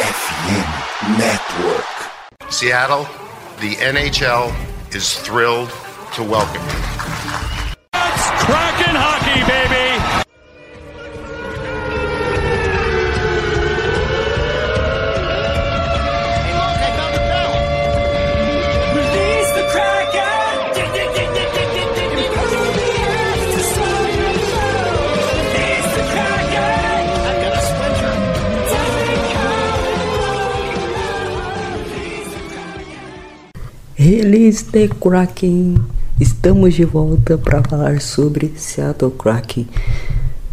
FM Network. Seattle, the NHL is thrilled to welcome you. Release the Kraken! Estamos de volta para falar sobre Seattle Kraken.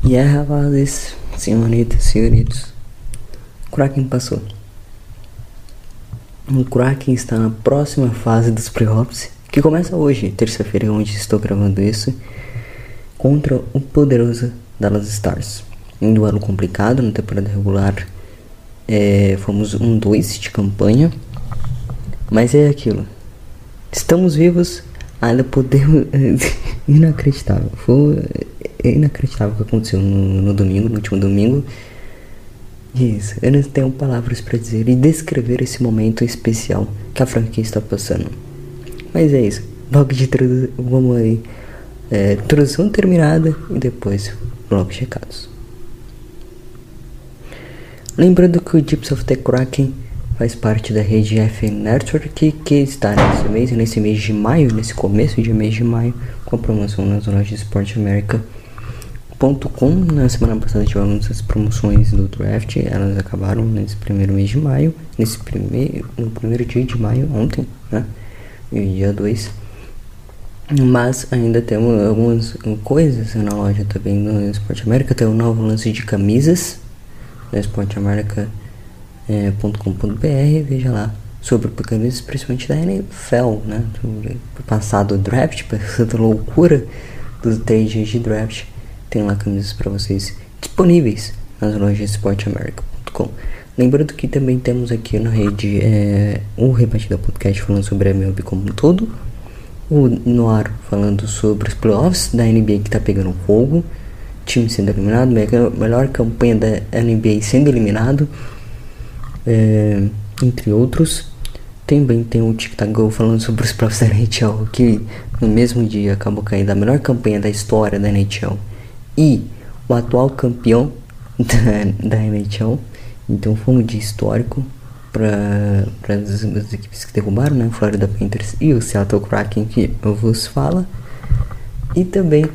E é, rapazes, senhoritas, senhoritos, Kraken passou. O Kraken está na próxima fase dos playoffs, que começa hoje, terça-feira, onde estou gravando isso, contra o poderoso Dallas Stars. Um duelo complicado na temporada regular. É, fomos um 2 de campanha, mas é aquilo. Estamos vivos, ainda podemos. inacreditável. Foi é inacreditável o que aconteceu no, no domingo, no último domingo. Isso, eu não tenho palavras para dizer e descrever esse momento especial que a franquia está passando. Mas é isso, bloco de introdução. Vamos aí. É, introdução terminada e depois bloco de recados. Lembrando que o Gyps of the Kraken faz parte da rede FN Network que está nesse mês, nesse mês de maio, nesse começo de mês de maio, com a promoção nas lojas de Esporte América.com. Na semana passada tivemos as promoções do draft, elas acabaram nesse primeiro mês de maio, nesse primeiro, no primeiro dia de maio, ontem, né? E dia 2. Mas ainda temos algumas coisas na loja também no Esporte América. Tem um novo lance de camisas no esporteamerica.com.br. Veja lá sobre camisas, principalmente da NFL, né? Do passado draft, passada loucura dos três dias de draft. Tem lá camisas para vocês disponíveis nas lojas esporteamerica.com. Lembrando que também temos aqui na rede é, o Rebatida Podcast falando sobre a MLB como um todo o Noir falando sobre os playoffs da NBA que tá pegando fogo, time sendo eliminado, melhor, melhor campanha da NBA sendo eliminado, é, entre outros. Também tem o Tic Tac Go falando sobre os playoffs da NHL, que no mesmo dia acabou caindo a melhor campanha da história da NHL e o atual campeão da, da NHL. Então foi um dia histórico para as, as equipes que derrubaram, né? Florida Panthers e o Seattle Kraken que eu vos falo. E também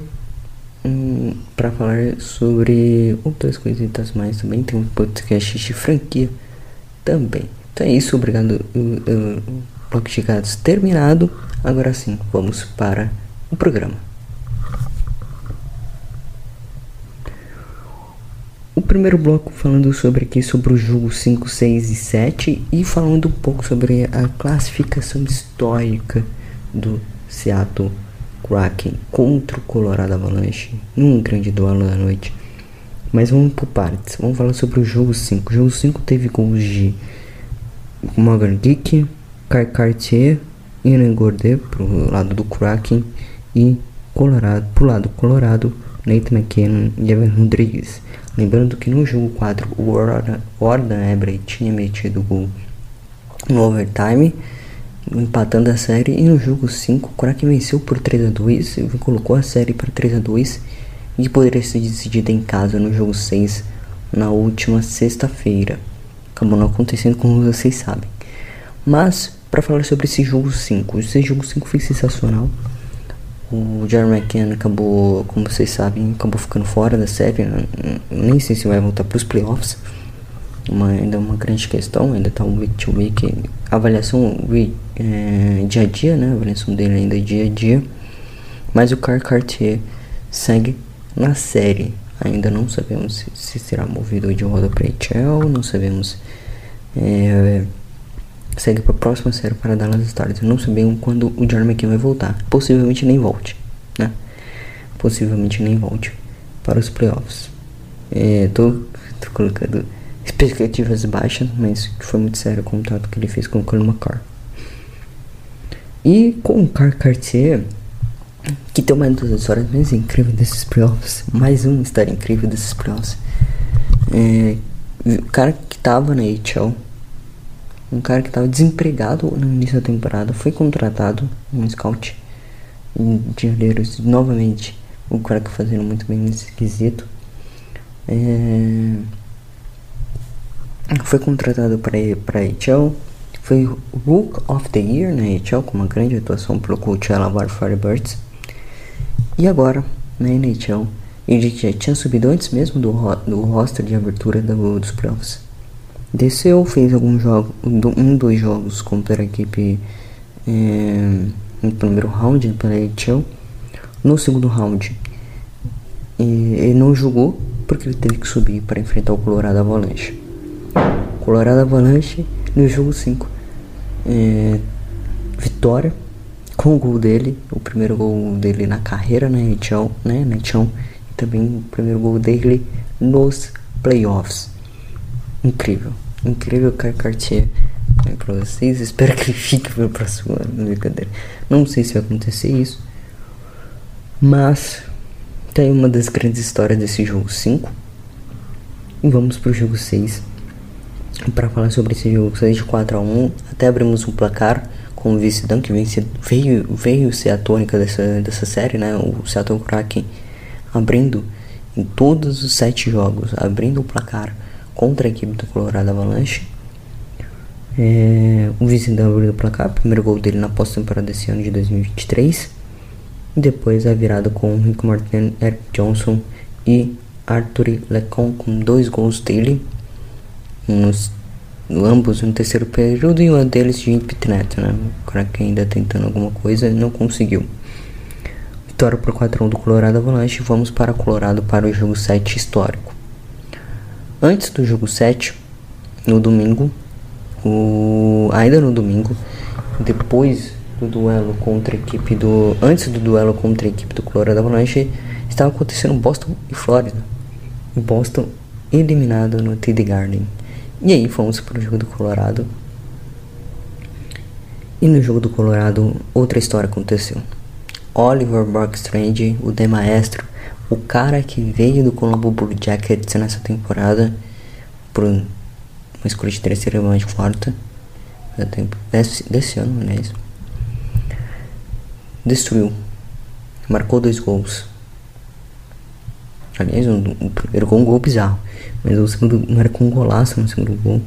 hum, para falar sobre outras coisitas mais também tem um podcast de franquia também. Então é isso, obrigado. O, o bloco de recados terminado. Agora sim, vamos para o programa. O primeiro bloco falando sobre aqui sobre o jogo 5, 6 e 7 e falando um pouco sobre a classificação histórica do Seattle Kraken contra o Colorado Avalanche num grande duelo da noite. Mas vamos por partes. Vamos falar sobre o jogo 5. O jogo 5 teve gols de Morgan Geek, Car Cartier, Ian Gourdet pro lado do Kraken e Colorado pro lado do Colorado, Nathan McKinnon e Evan Rodrigues. Lembrando que no jogo 4 o Warden Ebrey tinha metido gol no overtime, empatando a série. E no jogo 5 o Kraken venceu por 3 a 2 e colocou a série para 3 a 2 e poderia ser decidida em casa no jogo 6 na última sexta-feira. Acabou não acontecendo como vocês sabem. Mas, para falar sobre esse jogo 5, esse jogo 5 foi sensacional. O Jeremy McKenna acabou, como vocês sabem, acabou ficando fora da série. Né? Nem sei se vai voltar para os playoffs. Uma, ainda é uma grande questão. Ainda está um week to week. Avaliação é, dia a dia, né? A avaliação dele ainda é dia a dia. Mas o Car Cartier segue na série. Ainda não sabemos se, se será movido de volta para HL. Não sabemos. É, segue para a próxima série para Dallas Stars. Não sabemos quando o McKinnon vai voltar. Possivelmente nem volte, né? Possivelmente nem volte para os playoffs. É, tô, tô colocando expectativas baixas, mas foi muito sério o contato que ele fez com o Colin McCarr. E com o Car Cartier, que tem uma das histórias mais incríveis desses playoffs, mais uma história incrível desses playoffs. É, O cara que tava na HL, um cara que tava desempregado no início da temporada, foi contratado, um scout de olheiros novamente. O cara que fazendo muito bem nesse quesito. É... Foi contratado para para HL. Foi Rook of the Year na HL com uma grande atuação pelo Coachella Firebirds. E agora, na NHL, ele já tinha subido antes mesmo do, do roster de abertura do, dos playoffs. Desceu, fez alguns jogos, um, dois jogos contra a equipe é, no primeiro round pela NHL. No segundo round, ele não jogou porque ele teve que subir para enfrentar o Colorado Avalanche. Colorado Avalanche no jogo 5. É, vitória com o gol dele, o primeiro gol dele na carreira na NHL, né, na NHL, e também o primeiro gol dele nos playoffs. Incrível, incrível Kai Cartier né, pra vocês. Espero que ele fique pro próximo ano, brincadeira. Não sei se vai acontecer isso, mas tem uma das grandes histórias desse jogo 5. E vamos pro jogo 6. Para falar sobre esse jogo 6 de 4 a 1 até abrimos um placar com o vice-dan que vence, veio, veio ser a tônica dessa, dessa série, né? O Seattle Kraken abrindo em todos os sete jogos, abrindo o placar contra a equipe do Colorado Avalanche. É, o vice-dan abriu o placar, primeiro gol dele na pós-temporada desse ano de 2023. E depois a virada com Rick Martin, Eric Johnson e Arthur Lecon com dois gols dele nos ambos no terceiro período e um deles de Pitnet, né? O cara que ainda tentando alguma coisa não conseguiu. Vitória por 4 1 do Colorado Avalanche. Vamos para Colorado para o jogo 7 histórico. Antes do jogo 7, no domingo, o... ainda no domingo, depois do duelo contra a equipe do. Antes do duelo contra a equipe do Colorado Avalanche, estava acontecendo Boston e Flórida. Boston eliminado no TD Garden. E aí fomos para o jogo do Colorado. E no jogo do Colorado, outra história aconteceu. Oliver Barkstrand, o The Maestro, o cara que veio do Colombo Blue Jackets nessa temporada por uma escolha de terceira mais quarta desse, desse ano, aliás. Destruiu. Marcou dois gols. Aliás, o, o primeiro gol um gol bizarro. Mas o segundo era com um golaço no segundo gol.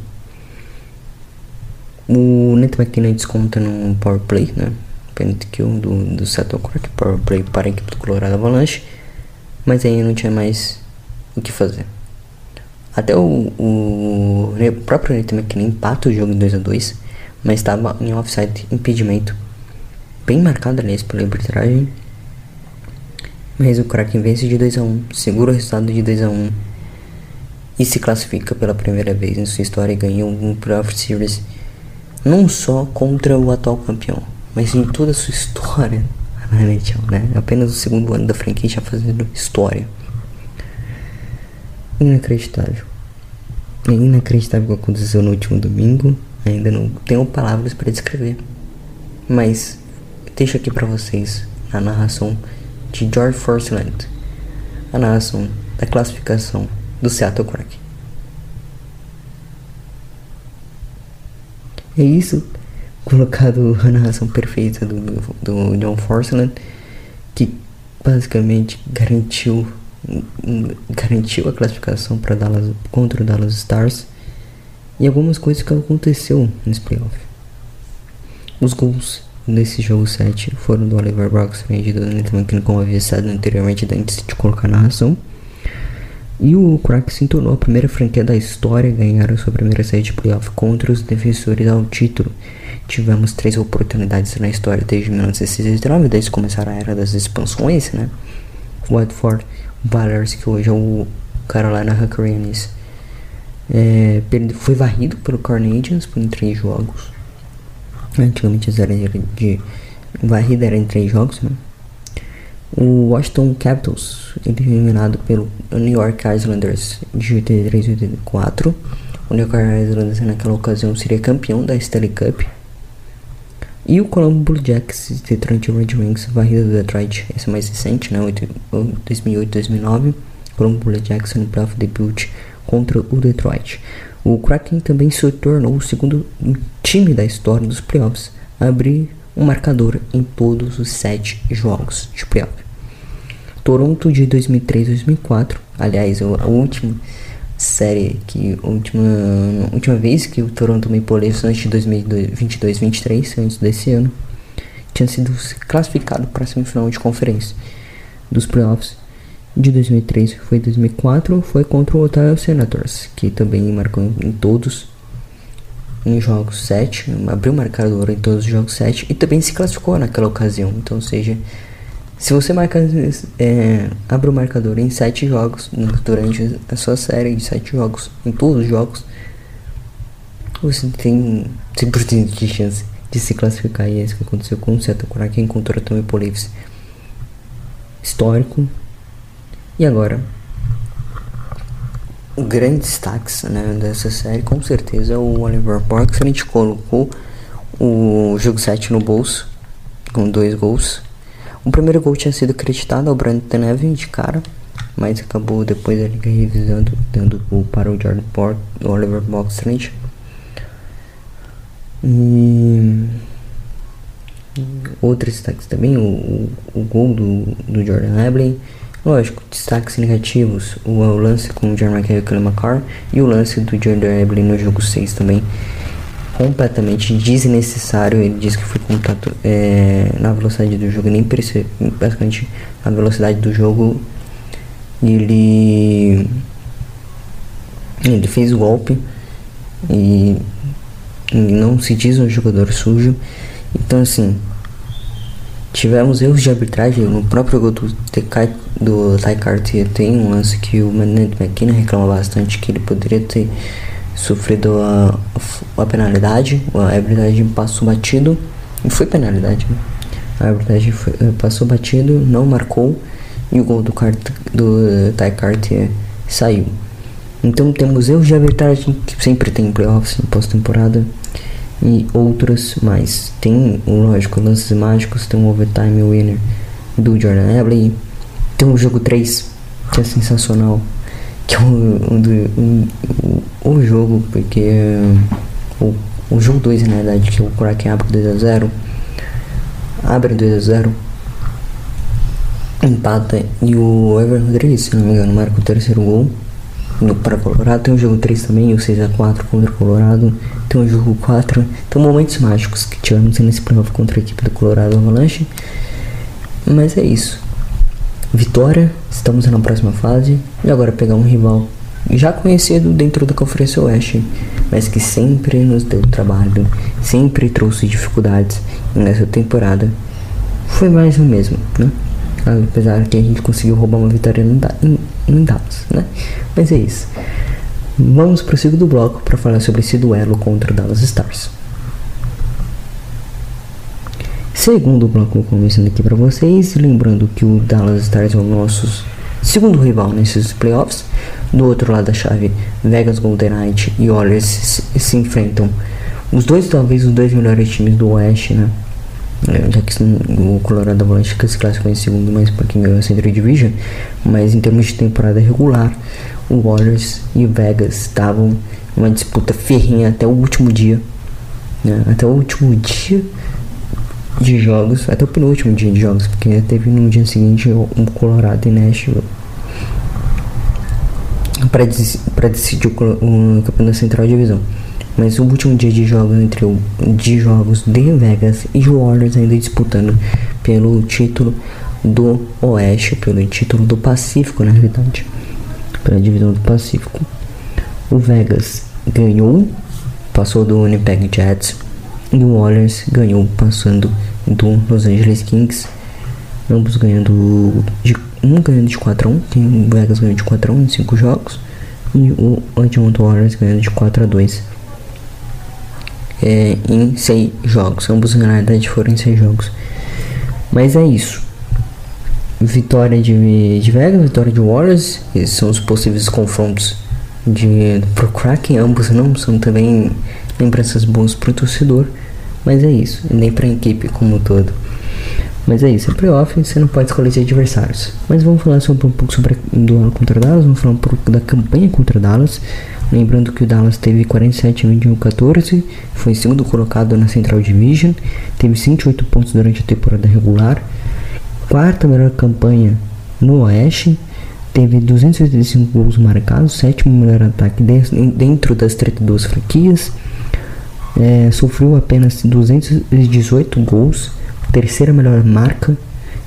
O Neto McKinnon desconta no power play, né? Penalty kill do, do Seattle Crack power play para a equipe do Colorado Avalanche. Mas aí não tinha mais o que fazer. Até o, o, o próprio Neto McKinnon empata o jogo em 2x2. Mas estava em offside impedimento. Bem marcado, aliás, pela arbitragem. Mas o Kraken vence de 2x1. Segura o resultado de 2x1 e se classifica pela primeira vez em sua história e ganha um Playoff Series não só contra o atual campeão, mas em toda a sua história na NHL, né? Apenas o segundo ano da franquia já fazendo história. Inacreditável. É inacreditável o que aconteceu no último domingo. Ainda não tenho palavras para descrever. Mas deixo aqui para vocês a narração de George Forceland. A narração da classificação do Seattle Kraken. É isso, colocado a narração perfeita do, do John Forsland, que basicamente garantiu garantiu a classificação para Dallas contra o Dallas Stars e algumas coisas que aconteceu nesse playoff. Os gols nesse jogo 7 foram do Oliver Brox, e do Nathan McKinnon, como havia sido anteriormente antes de colocar a narração. E o Crack se tornou a primeira franquia da história a ganhar a sua primeira série de playoff contra os defensores ao título. Tivemos três oportunidades na história desde 1969, desde começar a era das expansões, né? Watford, Ballers, que hoje é o Carolina Hurricanes, é, foi varrido pelo Canadiens por três jogos. Antigamente era de varrida era em três jogos, né? O Washington Capitals ele foi eliminado pelo New York Islanders de 83 e 84. O New York Islanders naquela ocasião seria campeão da Stanley Cup. E o Colombo Blue Jackets de Toronto Red Wings, varrida do Detroit, essa é mais recente, né, 2008-2009. Colombo Blue Jackets no playoff debut contra o Detroit. O Kraken também se tornou o segundo time da história dos playoffs a abrir um marcador em todos os sete jogos de playoff. Toronto de 2003-2004, aliás, a última série que última, última vez que o Toronto Maple Leafs antes de 2022-23, antes desse ano, tinha sido classificado para a semifinal de conferência dos playoffs de 2003 foi 2004 foi contra o Ottawa Senators que também marcou em todos em jogos 7 abriu marcador em todos os jogos 7 e também se classificou naquela ocasião. Então ou seja se você marca, é, abre o marcador em 7 jogos durante a sua série de 7 jogos em todos os jogos você tem 100% de chance de se classificar e é isso que aconteceu com o Seattle Kraken contra o Tampa Leafs histórico e agora, o grande destaque né, dessa série, com certeza, é o Oliver Parks. A gente colocou o jogo 7 no bolso, com dois gols. O primeiro gol tinha sido acreditado ao Brandon Nevin de cara, mas acabou depois ele revisando, dando o para o Jordan Port, o Oliver Boxland. E outros destaques também, o, o, o gol do, do Jordan Ebley Lógico, destaques negativos, o, o lance com o John Kelly McCarr e o lance do Jordan Ebley no jogo 6 também completamente desnecessário. Ele disse que foi contato é, na velocidade do jogo, nem percebe, basicamente a velocidade do jogo. Ele ele fez o golpe e, e não se diz um jogador sujo. Então assim, tivemos erros de arbitragem no próprio gol do, do Ty Cartier tem um lance que o Manet McKinnon reclama bastante que ele poderia ter sofrido a, a penalidade a arbitragem passou batido e foi penalidade né? a foi, eh, passou batido não marcou e o gol do, Cart, do Ty Cartier saiu então temos erros de arbitragem que sempre tem em playoffs na pós-temporada e outros mais. Tem, lógico, lances mágicos, tem um overtime winner do Jordan Ebley, tem um jogo 3 que é sensacional, que é um, um, um, um jogo, porque o, o jogo 2 na verdade, que o Kraken abre 2x0, abre 2x0, empata e o Evan Rodrigues, se não me engano, marca o terceiro gol para Colorado. Tem o jogo 3 também, o 6x4 contra o Colorado. Tem o jogo 4. Tem momentos mágicos que tivemos nesse playoff contra a equipe do Colorado Avalanche. Mas é isso. Vitória, estamos na próxima fase. E agora pegar um rival já conhecido dentro da Conferência Oeste, mas que sempre nos deu trabalho, sempre trouxe dificuldades nessa temporada. Foi mais o mesmo, né? Apesar que a gente conseguiu roubar uma vitória em Dallas, né? Mas é isso. Vamos para o segundo bloco para falar sobre esse duelo contra o Dallas Stars. Segundo bloco começando aqui para vocês, lembrando que o Dallas Stars é o nosso segundo rival nesses playoffs. Do outro lado da chave, Vegas Golden Knight e Oilers se, se enfrentam. Os dois, talvez, os dois melhores times do Oeste, né? É, já que o Colorado Avalanche se classificou em segundo, mas para quem ganhou a Central Division, mas em termos de temporada regular, o Warriors e o Vegas estavam uma disputa ferrinha até o último dia, né? até o último dia de jogos, até o penúltimo dia de jogos, porque teve no dia seguinte um Colorado e Nashville para decidir o, o campeonato Central Divisão. Mas o último dia de jogos entre o de jogos de Vegas e Warriors ainda disputando pelo título do Oeste, pelo título do Pacífico, na realidade, pela divisão do Pacífico. O Vegas ganhou, passou do Winnipeg Jets e o Warriors ganhou passando do Los Angeles Kings, ambos ganhando de um ganhando de 4 a 1, tem o Vegas ganhando de 4 a 1 em 5 jogos e o Edmonton Warriors ganhando de 4 a 2 é, em seis jogos. Ambos na verdade foram em seis jogos. Mas é isso. Vitória de, de Vegas, vitória de Warriors. Esses são os possíveis confrontos de, pro Kraken. Ambos não são também lembranças boas pro torcedor. Mas é isso, nem pra equipe como um todo. Mas é isso, é playoff, você não pode escolher adversários. Mas vamos falar sobre um pouco sobre o duelo contra Dallas, vamos falar um pouco da campanha contra Dallas. Lembrando que o Dallas teve 47 21 14, foi segundo colocado na Central Division, teve 108 pontos durante a temporada regular, quarta melhor campanha no Oeste, teve 285 gols marcados, sétimo melhor ataque dentro das 32 franquias, é, sofreu apenas 218 gols terceira melhor marca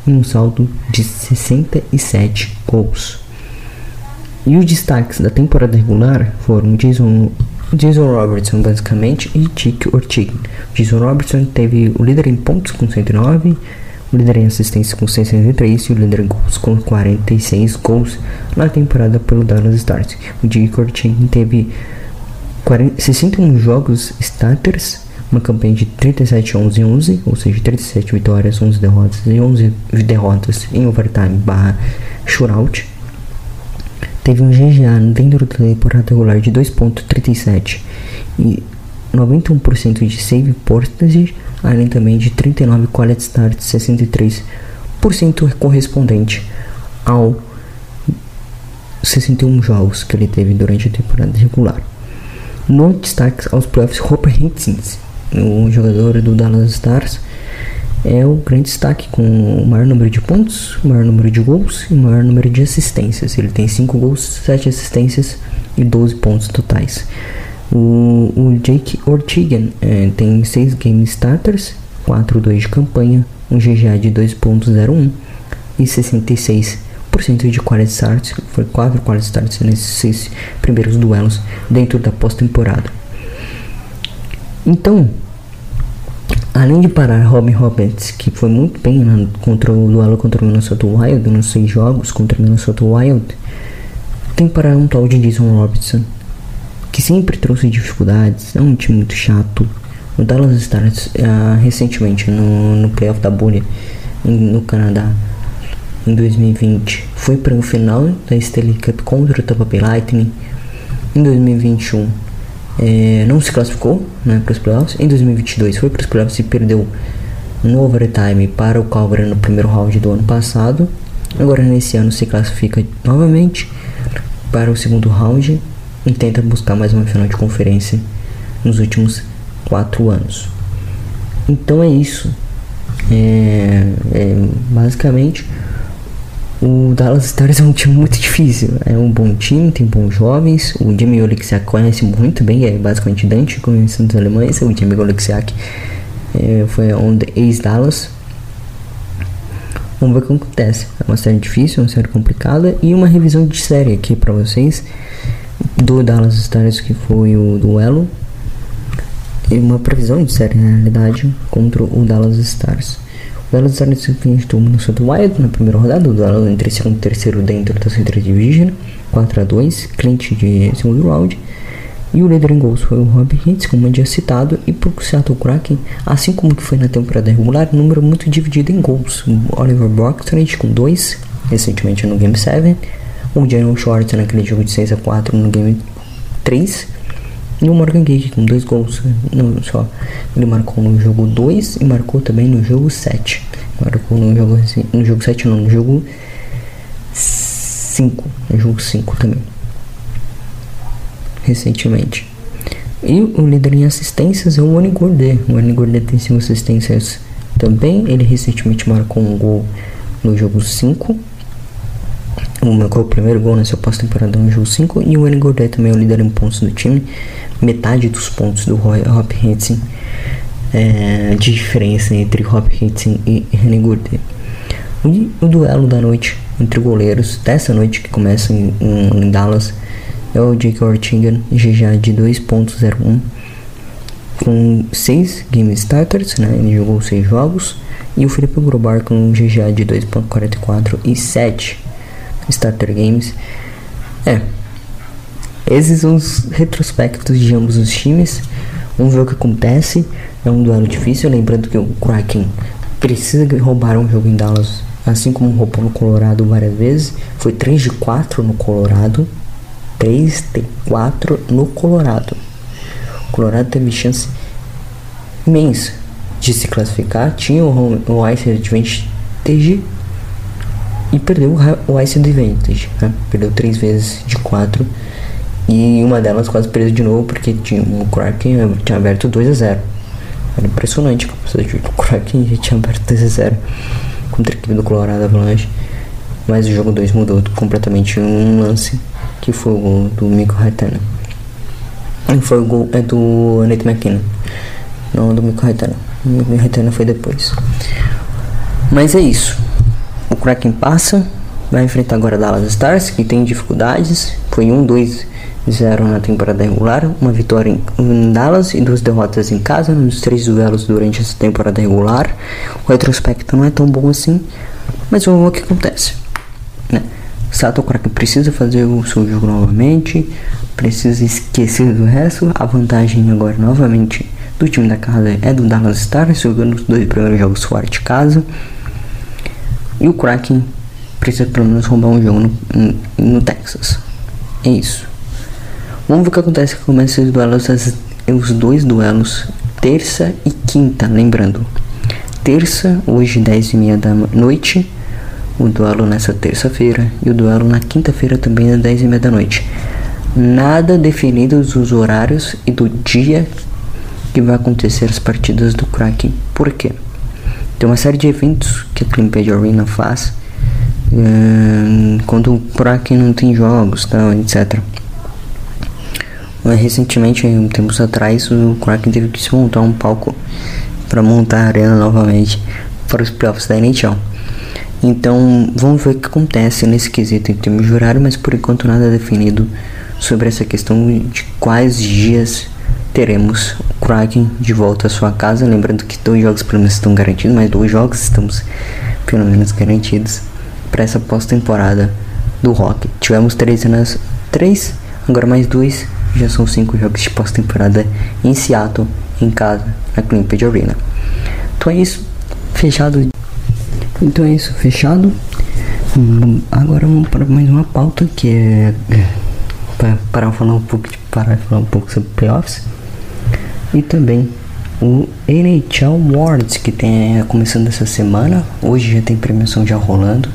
e um saldo de 67 gols. E os destaques da temporada regular foram Jason, Jason Robertson, basicamente, e Chick Ortiga. Jason Robertson teve o líder em pontos com 109, o líder em assistência com 63 e o líder em gols com 46 gols na temporada pelo Dallas Stars. O Chick Ortiga teve 40, 61 jogos starters uma campanha de 37 11 11, ou seja, 37 vitórias, 11 derrotas e 11 derrotas em overtime barra shootout. Teve um GGA dentro da temporada regular de 2.37 e 91% de save percentage, além também de 39 quality starts, 63% correspondente ao 61 jogos que ele teve durante a temporada regular. No destaque aos playoffs, Hopper Hitchens o jogador do Dallas Stars, é o grande destaque com o maior número de pontos, o maior número de gols e o maior número de assistências. Ele tem 5 gols, 7 assistências e 12 pontos totais. O, o Jake Ortigan é, tem 6 game starters, 4-2 de campanha, um GGA de 2.01 e 66% de quality starts. Foi 4 quality starts nesses 6 primeiros duelos dentro da pós-temporada. Então, além de parar Robin Roberts, que foi muito bem na, contra o duelo contra o Minnesota Wild, nos seis jogos contra o Minnesota Wild, tem que parar um tal de Jason Robertson, que sempre trouxe dificuldades, é um time muito chato. O Dallas Stars, uh, recentemente, no, no playoff da bolha, no Canadá, em 2020, foi para o final da Stanley Cup contra o Tampa Bay Lightning. Em 2021, é, não se classificou né, para os playoffs. Em 2022 foi para os playoffs e perdeu no overtime para o Calgary no primeiro round do ano passado. Agora nesse ano se classifica novamente para o segundo round e tenta buscar mais uma final de conferência nos últimos quatro anos. Então é isso. É, é basicamente o Dallas Stars é um time muito difícil. É um bom time, tem bons jovens. O Jamie Oleksiak conhece muito bem, é basicamente Dante conhecendo os alemães. O Jamie Oleksiak é, foi um ex-Dallas. Vamos ver o que acontece. É uma série difícil, uma série complicada. E uma revisão de série aqui para vocês do Dallas Stars, que foi o duelo. E uma previsão de série, na realidade, contra o Dallas Stars. Dallas Stars enfrentou o Minnesota Wild na primeira rodada, o duelo entre segundo e terceiro dentro da Central Division, 4 a 2 cliente de segundo round. E o líder em gols foi o Rob Hitz, como eu tinha citado, e por Seattle Kraken, assim como que foi na temporada regular, número muito dividido em gols. O Oliver Brockstreet com 2, recentemente no Game 7, o General Short naquele jogo de 6 a 4 no Game 3, e o Morgan Gage com dois gols no, só. Ele marcou no jogo 2 e marcou também no jogo 7. Marcou no jogo, assim, no jogo 7 não, no jogo 5. No jogo 5 também. Recentemente. E o líder em assistências é o Wani Gourdet. O Wani Gourdet tem 5 assistências também. Ele recentemente marcou um gol no jogo 5 marcou o primeiro gol nessa pós-temporada no jogo 5 e o Wayne Gourdet também é o líder em pontos do time, metade dos pontos do Roy Hop Hitson é, de diferença entre Hop e René Gourdet. E o duelo da noite entre goleiros dessa noite que começa em, em Dallas é o Jake Ortingan, GGA de 2.01 com 6 game starters, né? ele jogou 6 jogos, e o Felipe Grobar com um GGA de 2.44 e 7 Starter Games. É. Esses são os retrospectos de ambos os times. Vamos ver o que acontece. É um duelo difícil. Lembrando que o Kraken precisa roubar um jogo em Dallas, assim como roubou no Colorado várias vezes. Foi 3 de 4 no Colorado. 3 de 4 no Colorado. O Colorado teve chance imensa de se classificar. Tinha o, home, o Ice Advantage e perdeu o Ice Advantage, né? Perdeu três vezes de quatro e uma delas quase perdeu de novo porque tinha, o Kraken tinha aberto 2 a 0 Era impressionante a capacidade Kraken já tinha aberto 2 a 0 contra a equipe do Colorado Avalanche. Mas o jogo 2 mudou completamente um lance que foi o gol do Miko Haitana. Foi o gol é do Nate McKinnon, não do Miko Haitana. O Miko Haitana foi depois. Mas é isso. Kraken passa, vai enfrentar agora Dallas Stars, que tem dificuldades. Foi 1-2 0 na temporada regular, uma vitória em Dallas e duas derrotas em casa nos três duelos durante essa temporada regular. O retrospecto não é tão bom assim, mas vamos ver o que acontece. Né? Sato Kraken precisa fazer o seu jogo novamente, precisa esquecer do resto. A vantagem agora novamente do time da casa é do Dallas Stars, jogando os dois primeiros jogos fora de casa. E o Kraken precisa pelo menos roubar um jogo no, no Texas. É isso. Vamos ver o que acontece que começa os duelos, as, os dois duelos, terça e quinta, lembrando. Terça, hoje 10 e meia da noite, o duelo nessa terça-feira e o duelo na quinta-feira também às 10 e meia da noite. Nada definidos os horários e do dia que vai acontecer as partidas do Kraken. Por quê? Tem uma série de eventos que a Climpage Arena faz um, quando o Kraken não tem jogos, tal, etc. Recentemente, um tempos atrás, o Kraken teve que se montar um palco para montar a arena novamente para os playoffs da NHL. Então, vamos ver o que acontece nesse quesito em termos de horário, mas por enquanto nada definido sobre essa questão de quais dias teremos o Kraken de volta à sua casa. Lembrando que dois jogos pelo menos estão garantidos, mas dois jogos estamos pelo menos garantidos para essa pós-temporada do Rock. Tivemos três, nas, três, agora mais dois já são cinco jogos de pós-temporada em Seattle, em casa, na Climped Arena. Então é isso, fechado. Então é isso, fechado. Agora vamos para mais uma pauta que é, é para, para falar um pouco de parar falar um pouco sobre playoffs e também o NHL Awards que tem é, começando essa semana. Hoje já tem premiação já rolando.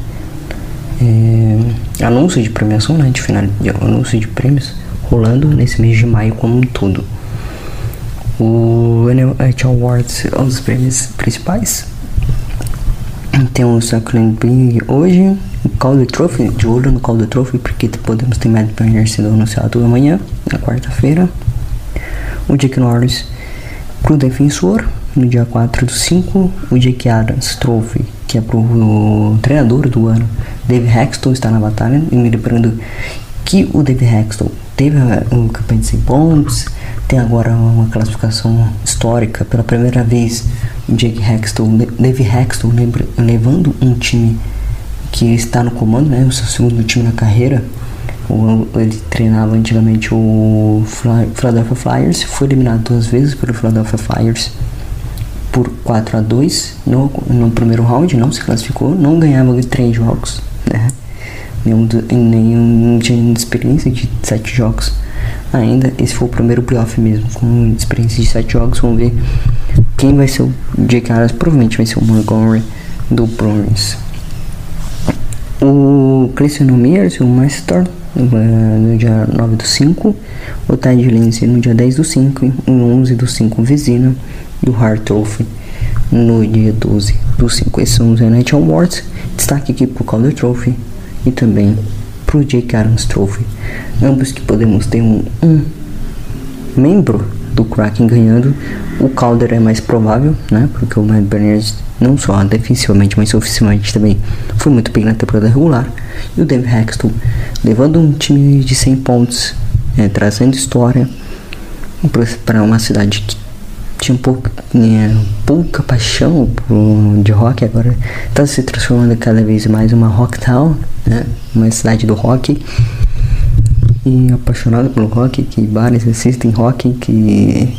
É, anúncio de premiação, né? De final, de, anúncio de prêmios rolando nesse mês de maio como um todo. O NHL Awards é um dos prêmios principais. Tem o Suckling Bing hoje, o Calder Trophy, de olho no Calder Trophy, porque podemos ter Mad Burner sendo anunciado amanhã, na quarta-feira. O Jake Norris pro defensor, no dia 4 do 5. O Jake Adams Trophy, que é pro treinador do ano. Dave Hexton está na batalha, e me lembrando que o Dave Hexton teve um campanha de 100 pontos, tem agora uma classificação histórica pela primeira vez o Jake Hexton, Dave Hexton levando um time que está no comando, né, o seu segundo time na carreira. Ele treinava antigamente o Philadelphia Flyers, foi eliminado duas vezes pelo Philadelphia Flyers por 4 a 2 no, no primeiro round, não se classificou, não ganhava três jogos, né? nenhum, nenhum tinha experiência de sete jogos ainda. Esse foi o primeiro playoff mesmo, com experiência de sete jogos. Vamos ver quem vai ser o Jake Adams. Provavelmente vai ser o Montgomery do Bruins. O Cristiano Mears, o Master, no dia 9 do 5. O Tide Lindsay no dia 10 do 5. No 11 do 5, o Vizina. E o Hartolf no dia 12 do 5. Esses são os NHL Awards. Destaque aqui pro Calder Trophy e também para o Jake Adams Trophy. Ambos que podemos ter um, um membro do Kraken ganhando. O Calder é mais provável, né? Porque o Matt Berners não só defensivamente, mas ofensivamente também foi muito bem na temporada regular. E o Dave Hexton levando um time de 100 pontos, é, trazendo história para uma cidade que tinha um pouco, tinha pouca paixão de rock, agora está se transformando cada vez mais uma rock town, né? Uma cidade do rock. E apaixonado pelo rock, que bares assistem rock, que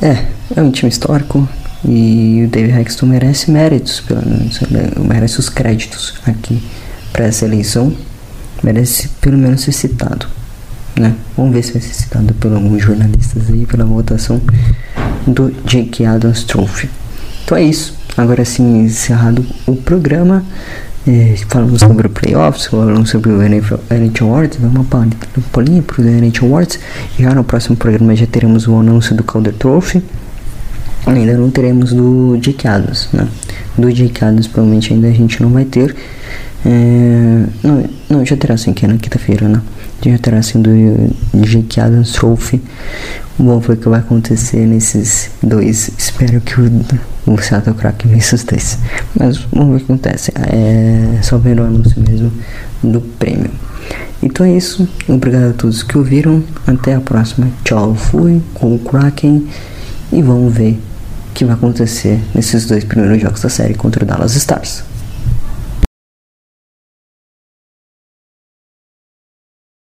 é, é um time histórico e o David Hexton merece méritos, pelo menos, merece os créditos aqui para essa eleição, merece pelo menos ser citado né? Vamos ver se vai ser citado por alguns jornalistas aí pela votação do Jake Adams Trophy. Então é isso. agora sim encerrado o programa. É, falamos sobre o playoffs, falamos sobre o NHL Awards, vamos uma palhinha para o NHL Awards. Já no próximo programa já teremos o anúncio do Calder Trophy. Ainda não teremos do Jake Adams, né? Do Jake Adams provavelmente ainda a gente não vai ter. É, não, não, já terá sim, que é na quinta-feira, né? Já terá sim do Jake Adams Trophy. Vamos ver o que vai acontecer nesses dois. Espero que o, o Seattle Kraken vença os dois. Mas vamos ver o que acontece. É só ver o anúncio mesmo do prêmio. Então é isso. Obrigado a todos que ouviram. Até a próxima. Tchau. Fui com o Kraken. E vamos ver o que vai acontecer nesses dois primeiros jogos da série contra o Dallas Stars.